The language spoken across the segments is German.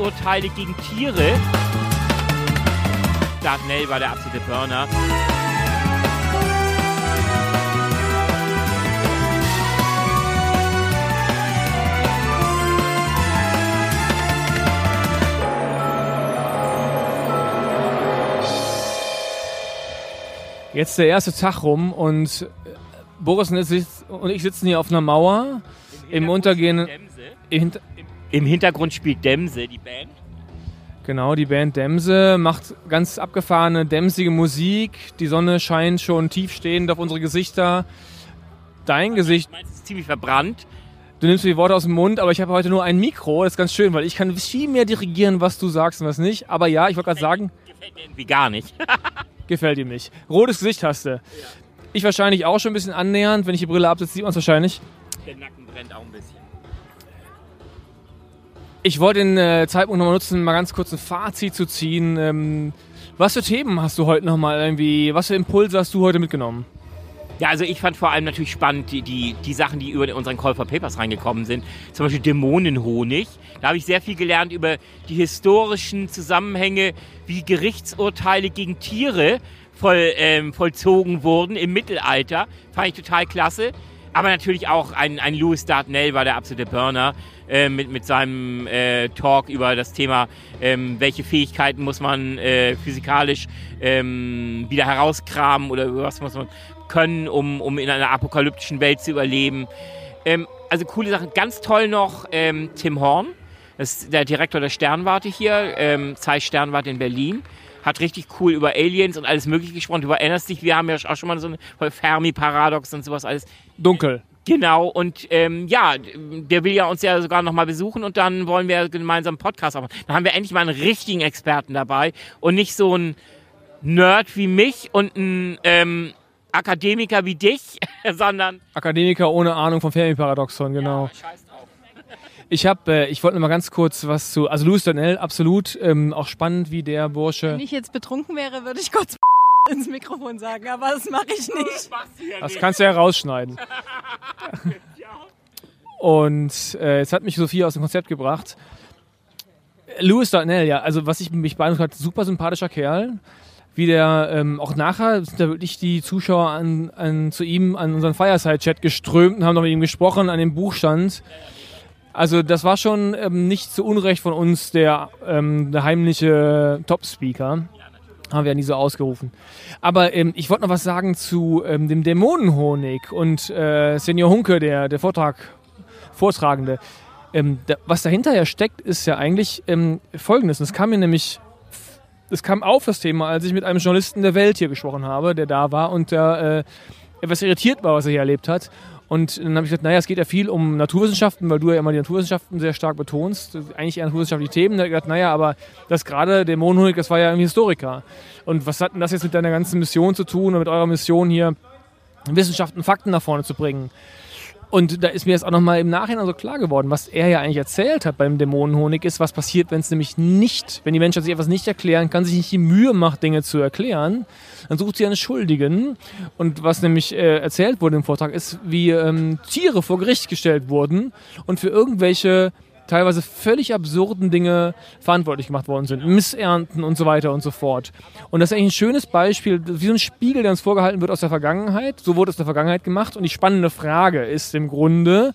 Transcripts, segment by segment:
Gerichtsurteile gegen Tiere. Darnell war der absolute Burner. Jetzt der erste Tag rum und Boris und ich sitzen hier auf einer Mauer im, Untergehen. Im, Im Hintergrund spielt Dämse, die Band. Genau, die Band Dämse macht ganz abgefahrene, dämsige Musik. Die Sonne scheint schon tiefstehend auf unsere Gesichter. Dein Gesicht. Meins ist ziemlich verbrannt. Du nimmst mir die Worte aus dem Mund, aber ich habe heute nur ein Mikro. Das ist ganz schön, weil ich kann viel mehr dirigieren, was du sagst und was nicht. Aber ja, ich wollte gerade sagen. Gefällt mir irgendwie gar nicht. gefällt ihm nicht. Rotes Gesicht hast du. Ja. Ich wahrscheinlich auch schon ein bisschen annähernd. Wenn ich die Brille absetze, sieht man es wahrscheinlich. Der Nacken brennt auch ein bisschen. Ich wollte den äh, Zeitpunkt nochmal nutzen, mal ganz kurz ein Fazit zu ziehen. Ähm, was für Themen hast du heute nochmal irgendwie, was für Impulse hast du heute mitgenommen? Ja, also ich fand vor allem natürlich spannend die, die, die Sachen, die über unseren Call for Papers reingekommen sind. Zum Beispiel Dämonenhonig. Da habe ich sehr viel gelernt über die historischen Zusammenhänge, wie Gerichtsurteile gegen Tiere voll, ähm, vollzogen wurden im Mittelalter. Fand ich total klasse. Aber natürlich auch ein, ein Louis Dartnell war der absolute Burner äh, mit, mit seinem äh, Talk über das Thema, ähm, welche Fähigkeiten muss man äh, physikalisch ähm, wieder herauskramen oder was muss man können, um, um in einer apokalyptischen Welt zu überleben. Ähm, also coole Sachen. Ganz toll noch ähm, Tim Horn, das ist der Direktor der Sternwarte hier, ähm, Zeiss Sternwarte in Berlin hat richtig cool über Aliens und alles Mögliche gesprochen. Du erinnerst dich, wir haben ja auch schon mal so ein Fermi-Paradox und sowas alles. Dunkel. Genau, und ähm, ja, der will ja uns ja sogar nochmal besuchen und dann wollen wir gemeinsam einen Podcast machen. Dann haben wir endlich mal einen richtigen Experten dabei und nicht so ein Nerd wie mich und ein ähm, Akademiker wie dich, sondern. Akademiker ohne Ahnung vom Fermi-Paradoxon, genau. Ja, scheiß ich habe, äh, ich wollte noch mal ganz kurz was zu, also Louis Donnell, absolut, ähm, auch spannend, wie der Bursche. Wenn ich jetzt betrunken wäre, würde ich kurz ins Mikrofon sagen, aber das mache ich nicht. Das kannst du ja rausschneiden. Und äh, jetzt hat mich Sophia aus dem Konzept gebracht. Louis Darnell, ja, also was ich mich beeindruckt hat, super sympathischer Kerl. Wie der ähm, auch nachher sind da wirklich die Zuschauer an, an, zu ihm an unseren Fireside-Chat geströmt und haben noch mit ihm gesprochen, an dem Buch stand. Also das war schon ähm, nicht zu Unrecht von uns der, ähm, der heimliche Top-Speaker. Haben wir ja nie so ausgerufen. Aber ähm, ich wollte noch was sagen zu ähm, dem Dämonenhonig und äh, Senior Hunke, der, der Vortrag, Vortragende. Ähm, da, was dahinter ja steckt, ist ja eigentlich ähm, folgendes. Es kam mir nämlich, es kam auf das Thema, als ich mit einem Journalisten der Welt hier gesprochen habe, der da war und der äh, etwas irritiert war, was er hier erlebt hat. Und dann habe ich gesagt, naja, es geht ja viel um Naturwissenschaften, weil du ja immer die Naturwissenschaften sehr stark betonst. Eigentlich eher naturwissenschaftliche Themen. Da habe ich gesagt, naja, aber das gerade, der Mondhonig, das war ja irgendwie Historiker. Und was hat denn das jetzt mit deiner ganzen Mission zu tun und mit eurer Mission hier, Wissenschaften, Fakten nach vorne zu bringen? Und da ist mir jetzt auch nochmal im Nachhinein so klar geworden, was er ja eigentlich erzählt hat beim Dämonenhonig, ist, was passiert, wenn es nämlich nicht, wenn die Menschheit sich etwas nicht erklären kann, sich nicht die Mühe macht, Dinge zu erklären, dann sucht sie einen Schuldigen. Und was nämlich äh, erzählt wurde im Vortrag, ist, wie ähm, Tiere vor Gericht gestellt wurden und für irgendwelche teilweise völlig absurden Dinge verantwortlich gemacht worden sind. Missernten und so weiter und so fort. Und das ist eigentlich ein schönes Beispiel, wie so ein Spiegel, der uns vorgehalten wird aus der Vergangenheit. So wurde es in der Vergangenheit gemacht. Und die spannende Frage ist im Grunde,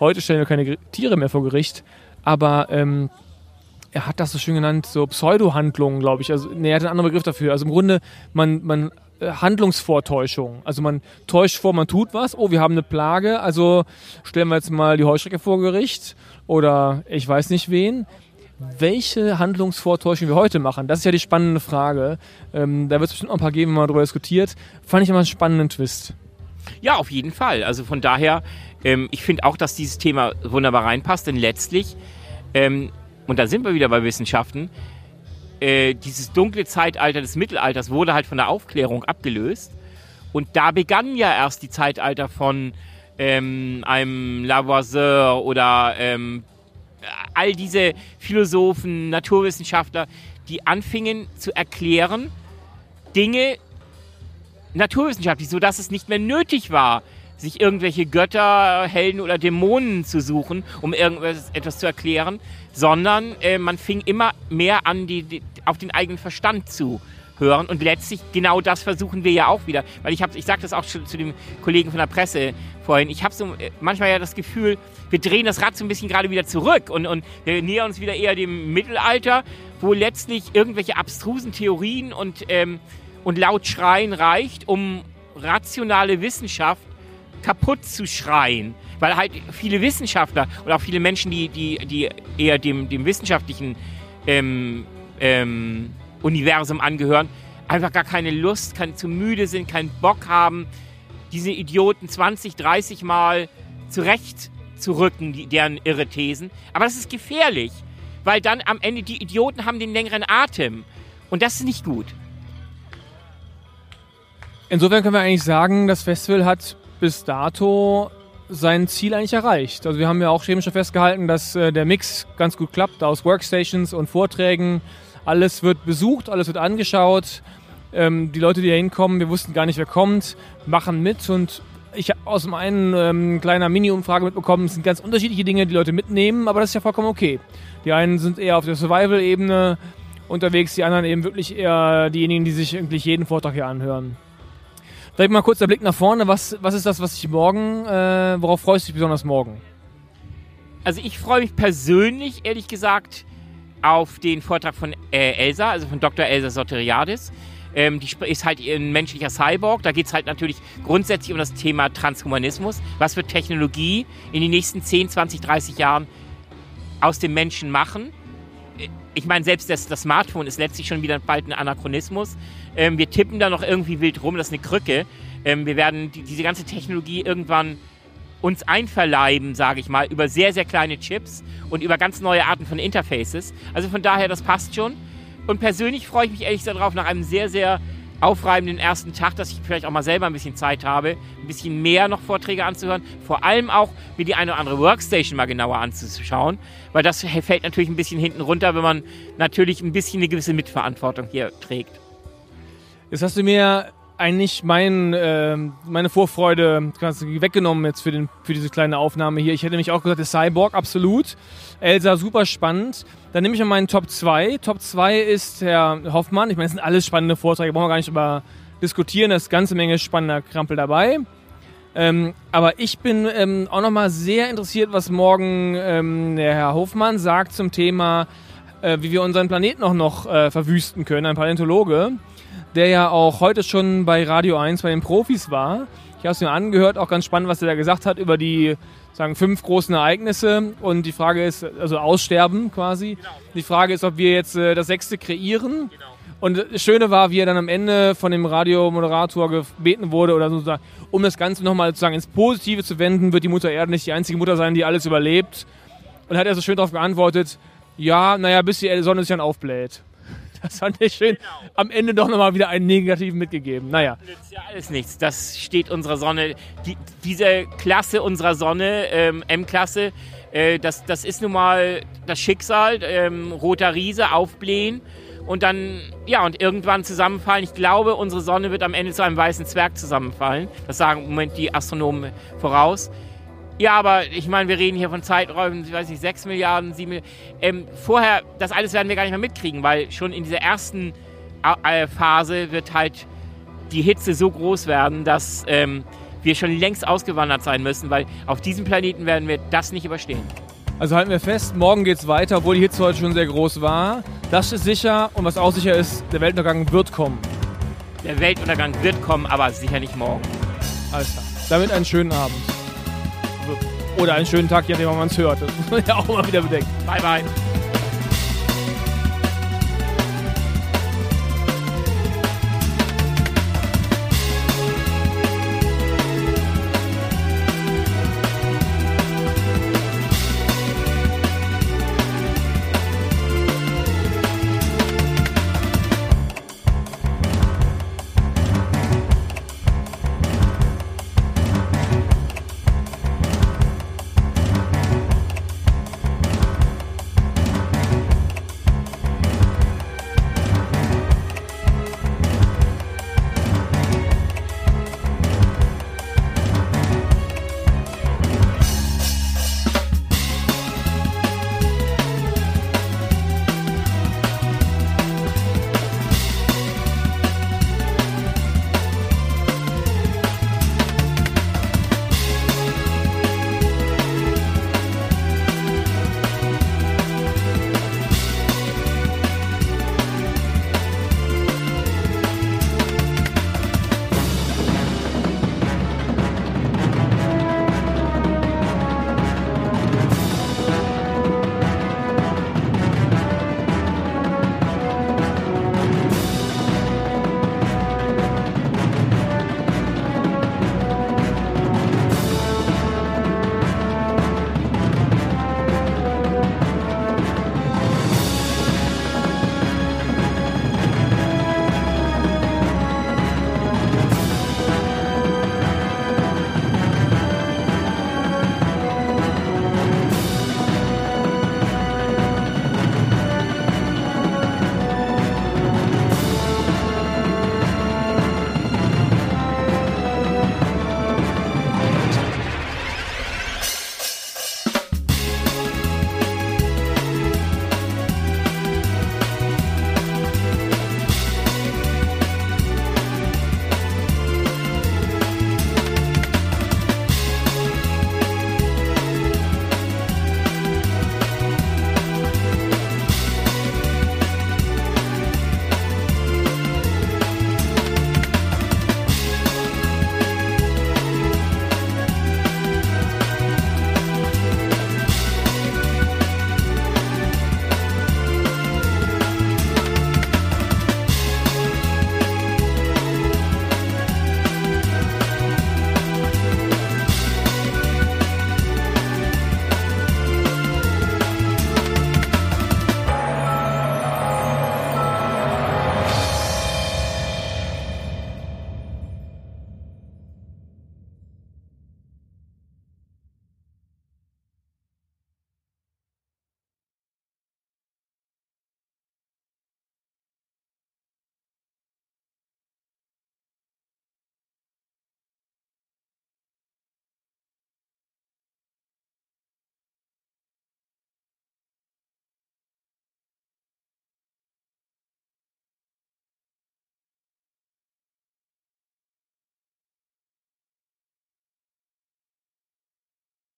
heute stellen wir keine Tiere mehr vor Gericht, aber ähm, er hat das so schön genannt, so Pseudo-Handlungen, glaube ich. Also, nee, er hat einen anderen Begriff dafür. Also im Grunde, man, man Handlungsvortäuschung. Also man täuscht vor, man tut was. Oh, wir haben eine Plage, also stellen wir jetzt mal die Heuschrecke vor Gericht oder ich weiß nicht wen. Welche Handlungsvortäuschung wir heute machen, das ist ja die spannende Frage. Ähm, da wird es bestimmt noch ein paar geben, wenn man darüber diskutiert. Fand ich immer einen spannenden Twist. Ja, auf jeden Fall. Also von daher, ähm, ich finde auch, dass dieses Thema wunderbar reinpasst, denn letztlich, ähm, und da sind wir wieder bei Wissenschaften, äh, dieses dunkle Zeitalter des Mittelalters wurde halt von der Aufklärung abgelöst. Und da begann ja erst die Zeitalter von ähm, einem Lavoisier oder ähm, all diese Philosophen, Naturwissenschaftler, die anfingen zu erklären, Dinge naturwissenschaftlich, sodass es nicht mehr nötig war, sich irgendwelche Götter, Helden oder Dämonen zu suchen, um irgendetwas zu erklären, sondern äh, man fing immer mehr an, die, die, auf den eigenen Verstand zu hören. Und letztlich genau das versuchen wir ja auch wieder. Weil ich ich sage das auch schon zu dem Kollegen von der Presse vorhin, ich habe so äh, manchmal ja das Gefühl, wir drehen das Rad so ein bisschen gerade wieder zurück und, und wir nähern uns wieder eher dem Mittelalter, wo letztlich irgendwelche abstrusen Theorien und, ähm, und laut Schreien reicht, um rationale Wissenschaft kaputt zu schreien. Weil halt viele Wissenschaftler und auch viele Menschen, die, die, die eher dem, dem wissenschaftlichen ähm, ähm, Universum angehören, einfach gar keine Lust, kann, zu müde sind, keinen Bock haben, diese Idioten 20, 30 Mal zurechtzurücken, die, deren irre Thesen. Aber das ist gefährlich, weil dann am Ende die Idioten haben den längeren Atem. Und das ist nicht gut. Insofern können wir eigentlich sagen, das Festival hat bis dato sein Ziel eigentlich erreicht. Also wir haben ja auch chemisch festgehalten, dass äh, der Mix ganz gut klappt aus Workstations und Vorträgen. Alles wird besucht, alles wird angeschaut. Ähm, die Leute, die da hinkommen, wir wussten gar nicht, wer kommt, machen mit und ich habe aus einem ähm, kleiner Mini-Umfrage mitbekommen, es sind ganz unterschiedliche Dinge, die Leute mitnehmen, aber das ist ja vollkommen okay. Die einen sind eher auf der Survival-Ebene unterwegs, die anderen eben wirklich eher diejenigen, die sich eigentlich jeden Vortrag hier anhören. Vielleicht mal kurz der Blick nach vorne. Was, was ist das, was ich morgen, äh, worauf freust du dich besonders morgen? Also ich freue mich persönlich, ehrlich gesagt, auf den Vortrag von äh, Elsa, also von Dr. Elsa Soteriadis. Ähm, die ist halt ein menschlicher Cyborg. Da geht es halt natürlich grundsätzlich um das Thema Transhumanismus. Was wird Technologie in den nächsten 10, 20, 30 Jahren aus dem Menschen machen? Ich meine, selbst das, das Smartphone ist letztlich schon wieder bald ein Anachronismus. Ähm, wir tippen da noch irgendwie wild rum, das ist eine Krücke. Ähm, wir werden die, diese ganze Technologie irgendwann uns einverleiben, sage ich mal, über sehr, sehr kleine Chips und über ganz neue Arten von Interfaces. Also von daher, das passt schon. Und persönlich freue ich mich ehrlich darauf, nach einem sehr, sehr aufreibenden ersten Tag, dass ich vielleicht auch mal selber ein bisschen Zeit habe, ein bisschen mehr noch Vorträge anzuhören. Vor allem auch mir die eine oder andere Workstation mal genauer anzuschauen, weil das fällt natürlich ein bisschen hinten runter, wenn man natürlich ein bisschen eine gewisse Mitverantwortung hier trägt. Jetzt hast du mir eigentlich mein, äh, meine Vorfreude weggenommen jetzt für, den, für diese kleine Aufnahme hier. Ich hätte mich auch gesagt, der Cyborg, absolut. Elsa, super spannend. Dann nehme ich mal meinen Top 2. Top 2 ist Herr Hoffmann. Ich meine, es sind alles spannende Vorträge, brauchen wir gar nicht über diskutieren. Da ist eine ganze Menge spannender Krampel dabei. Ähm, aber ich bin ähm, auch nochmal sehr interessiert, was morgen ähm, der Herr Hofmann sagt zum Thema, äh, wie wir unseren Planeten auch noch äh, verwüsten können. Ein Paläontologe der ja auch heute schon bei Radio 1 bei den Profis war. Ich habe es mir angehört, auch ganz spannend, was er da gesagt hat über die sagen fünf großen Ereignisse und die Frage ist, also Aussterben quasi. Genau. Die Frage ist, ob wir jetzt äh, das sechste kreieren. Genau. Und das Schöne war, wie er dann am Ende von dem Radiomoderator gebeten wurde, oder sozusagen, um das Ganze nochmal sozusagen ins Positive zu wenden, wird die Mutter Erde nicht die einzige Mutter sein, die alles überlebt. Und hat er so schön darauf geantwortet, ja, naja, bis die Sonne sich dann aufbläht. Das fand ich schön. Genau. Am Ende doch nochmal wieder einen negativen mitgegeben. Naja. Nützt ja alles nichts. Das steht unserer Sonne. Die, diese Klasse unserer Sonne, ähm, M-Klasse, äh, das, das ist nun mal das Schicksal. Ähm, roter Riese, aufblähen und dann, ja, und irgendwann zusammenfallen. Ich glaube, unsere Sonne wird am Ende zu einem weißen Zwerg zusammenfallen. Das sagen im Moment die Astronomen voraus. Ja, aber ich meine, wir reden hier von Zeiträumen, ich weiß nicht, 6 Milliarden, 7 Milliarden. Ähm, vorher, das alles werden wir gar nicht mehr mitkriegen, weil schon in dieser ersten äh, Phase wird halt die Hitze so groß werden, dass ähm, wir schon längst ausgewandert sein müssen, weil auf diesem Planeten werden wir das nicht überstehen. Also halten wir fest, morgen geht es weiter, obwohl die Hitze heute schon sehr groß war. Das ist sicher und was auch sicher ist, der Weltuntergang wird kommen. Der Weltuntergang wird kommen, aber sicher nicht morgen. Alles klar. Damit einen schönen Abend. Oder einen schönen Tag, je nachdem, wann man es hört. Das muss man ja auch mal wieder bedenken. Bye, bye.